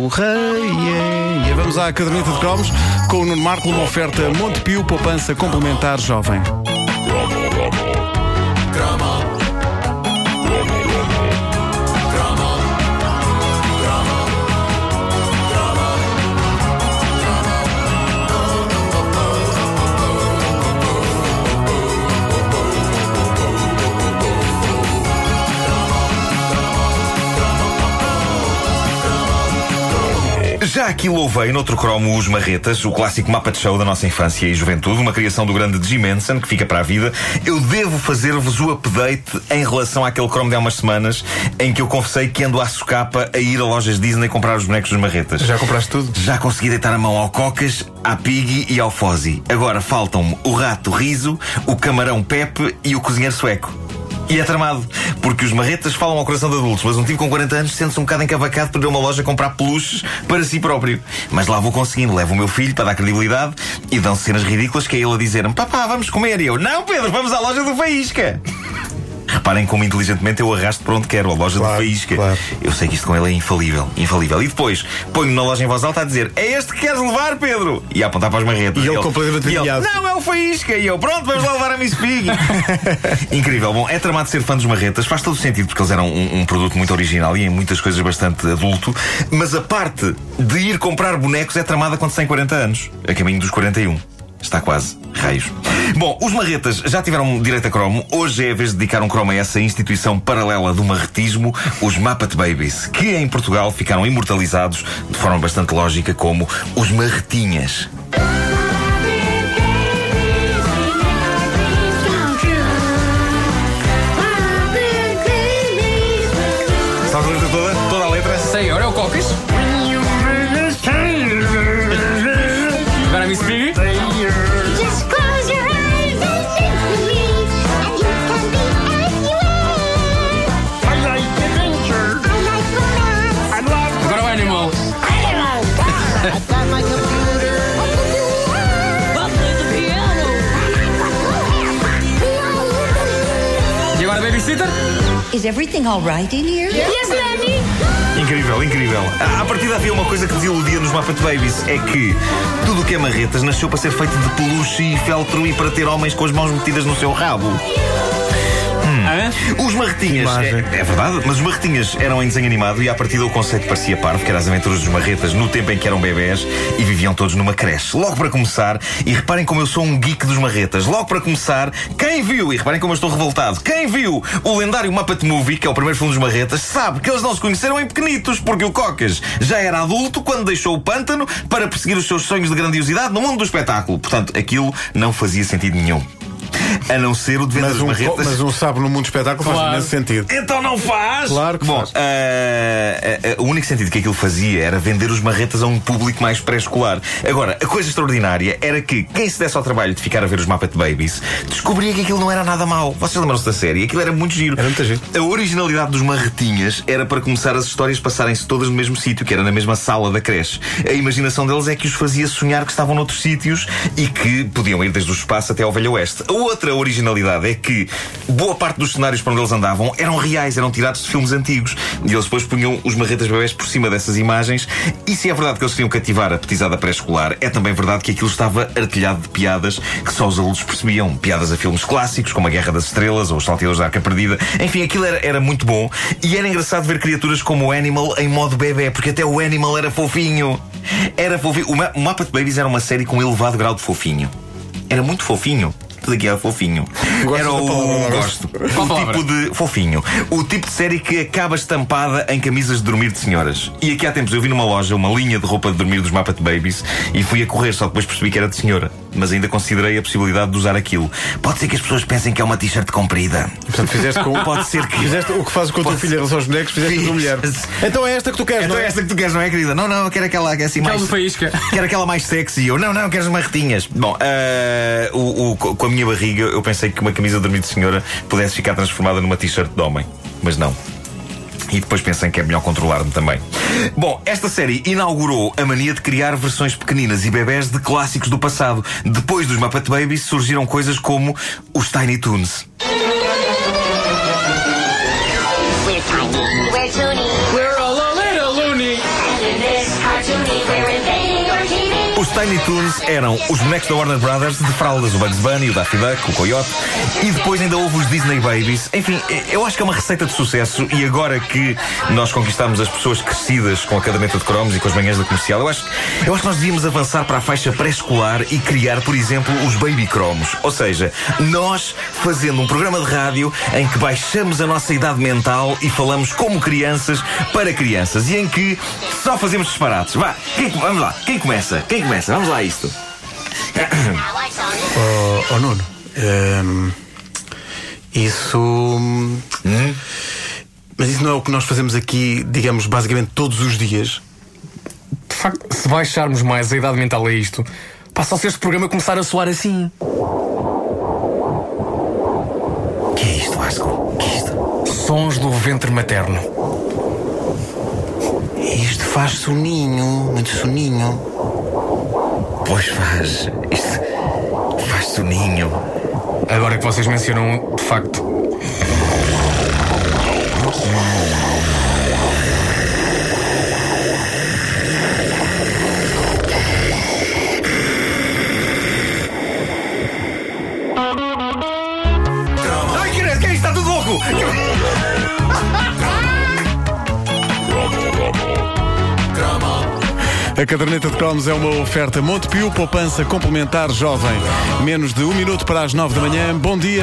o rei. E vamos à caderneta de cromos com o Nuno Marco, uma oferta Montepio, poupança complementar jovem. Já aqui louvei noutro cromo os Marretas, o clássico mapa de show da nossa infância e juventude, uma criação do grande Jim Henson, que fica para a vida. Eu devo fazer-vos o update em relação àquele cromo de há umas semanas em que eu confessei que ando à socapa a ir a lojas Disney comprar os bonecos dos Marretas. Já compraste tudo? Já consegui deitar a mão ao Cocas, à Piggy e ao Fozzy. Agora faltam-me o rato Riso, o camarão Pepe e o cozinheiro sueco. E é tramado, porque os marretas falam ao coração de adultos, mas um tipo com 40 anos sente-se um bocado encavacado por ir a uma loja comprar peluches para si próprio. Mas lá vou conseguindo, levo o meu filho para dar credibilidade e dão cenas ridículas que é ele a dizer-me: Papá, vamos comer. E eu: Não, Pedro, vamos à loja do Faísca. Reparem como inteligentemente eu arrasto para onde quero, a loja Claro, de faísca. claro. Eu sei que isto com ele é infalível, infalível. E depois ponho na loja em voz alta a dizer: É este que queres levar, Pedro? E a apontar para as marretas. E ele completamente e ele. Não, é o faísca. E eu, pronto, vamos lá levar a Miss Pig. Incrível. Bom, é tramado ser fã dos marretas, faz todo o sentido, porque eles eram um, um produto muito original e em muitas coisas bastante adulto. Mas a parte de ir comprar bonecos é tramada quando se tem 40 anos, a caminho dos 41. Está quase. Raios. Bom, os marretas já tiveram direito a cromo. Hoje é a vez de dedicar um cromo a essa instituição paralela do marretismo, os Muppet Babies, que em Portugal ficaram imortalizados de forma bastante lógica como os marretinhas. Sabe a letra toda? Toda a letra? Senhor, é o Cocas? Agora a Miss Is everything all right in here? Yes, Nanny. Incrível, incrível. À, à partida havia uma coisa que desiludia nos Muppet Babies: é que tudo o que é marretas nasceu para ser feito de peluche e feltro e para ter homens com as mãos metidas no seu rabo. Hã? Os marretinhas. É, é verdade, mas os marretinhas eram em desenho animado e à partida o conceito parecia parvo, que eram as aventuras dos marretas no tempo em que eram bebés e viviam todos numa creche. Logo para começar, e reparem como eu sou um geek dos marretas, logo para começar, quem viu, e reparem como eu estou revoltado, quem viu o lendário Muppet Movie, que é o primeiro filme dos marretas, sabe que eles não se conheceram em pequenitos, porque o Cocas já era adulto quando deixou o pântano para perseguir os seus sonhos de grandiosidade no mundo do espetáculo. Portanto, aquilo não fazia sentido nenhum. A não ser o de vender Mas as um, marretas. mas um sabe no mundo do espetáculo faz Claro. imenso sentido. Então não faz! Claro que Bom, faz. ah, ah, ah, o único sentido que aquilo fazia era vender os marretas a um público mais pré-escolar. Agora, a coisa extraordinária era que quem se desse ao trabalho de ficar a ver os Muppet Babies descobria que aquilo não era nada mau. Vocês lembram-se da série? Aquilo era muito giro. Era muito giro. A originalidade dos marretinhas era para começar as histórias passarem-se todas no mesmo sítio, que era na mesma sala da creche. A imaginação deles é que os fazia sonhar que estavam noutros sítios e que podiam ir desde o espaço até ao Velho Oeste. A outra originalidade é que boa parte dos cenários para onde eles andavam eram reais, eram tirados de filmes antigos. E eles depois punham os marretas bebés por cima dessas imagens. E se é verdade que eles queriam cativar a petizada pré-escolar, é também verdade que aquilo estava artilhado de piadas que só os adultos percebiam. Piadas a filmes clássicos, como A Guerra das Estrelas ou Os Salteadores da Arca Perdida. Enfim, aquilo era, era muito bom. E era engraçado ver criaturas como o Animal em modo bebê, porque até o Animal era fofinho. Era fofinho. O Ma- o Muppet Babies era uma série com elevado grau de fofinho. Era muito fofinho. Tudo aqui era fofinho. Gostas era o. Gosto. O tipo de. Fofinho. O tipo de série que acaba estampada em camisas de dormir de senhoras. E aqui há tempos eu vi numa loja uma linha de roupa de dormir dos Muppet Babies e fui a correr, só depois percebi que era de senhora. Mas ainda considerei a possibilidade de usar aquilo. Pode ser que as pessoas pensem que é uma t-shirt comprida. Portanto, fizeste com Pode ser que. Fizeste o que fazes com o teu filho em relação aos bonecos, fizeste com a mulher. Então é esta que tu queres, Então não é é? esta que tu queres, não é, querida? Não, não, eu quero aquela que é assim mais. Faísca. Quero aquela mais sexy. Eu, não, não, quero as marretinhas. Bom, ah, o, o- minha barriga, eu pensei que uma camisa de dormir de senhora pudesse ficar transformada numa t-shirt de homem. Mas não. E depois pensem que é melhor controlar-me também. Bom, esta série inaugurou a mania de criar versões pequeninas e bebés de clássicos do passado. Depois dos Muppet Babies surgiram coisas como os Tiny Toons. Tiny Toons eram os bonecos da Warner Brothers, de fraldas, o Bugs Bunny, o Daffy Duck, o Coyote, e depois ainda houve os Disney Babies. Enfim, eu acho que é uma receita de sucesso e agora que nós conquistamos as pessoas crescidas com a caderneta de cromos e com as manhãs da comercial, eu acho, eu acho que nós devíamos avançar para a faixa pré-escolar e criar, por exemplo, os Baby Cromos. Ou seja, nós fazendo um programa de rádio em que baixamos a nossa idade mental e falamos como crianças para crianças e em que só fazemos disparates. Vá, quem- vamos lá, quem começa? Quem começa? Vamos lá a isto. Oh, oh, Nuno, ehm, isso. hum, Mas isso não é o que nós fazemos aqui, digamos, basicamente todos os dias. De facto, se baixarmos mais a idade mental a isto, passa a ser este programa começar a soar assim. O que é isto, Vasco? O que é isto? Sons do ventre materno. Isto faz soninho, muito soninho. Pois faz. Isto faz soninho. Agora que vocês mencionam, de facto. A caderneta de cromos é uma oferta Montepio, poupança complementar jovem. Menos de um minuto para as nove da manhã. Bom dia.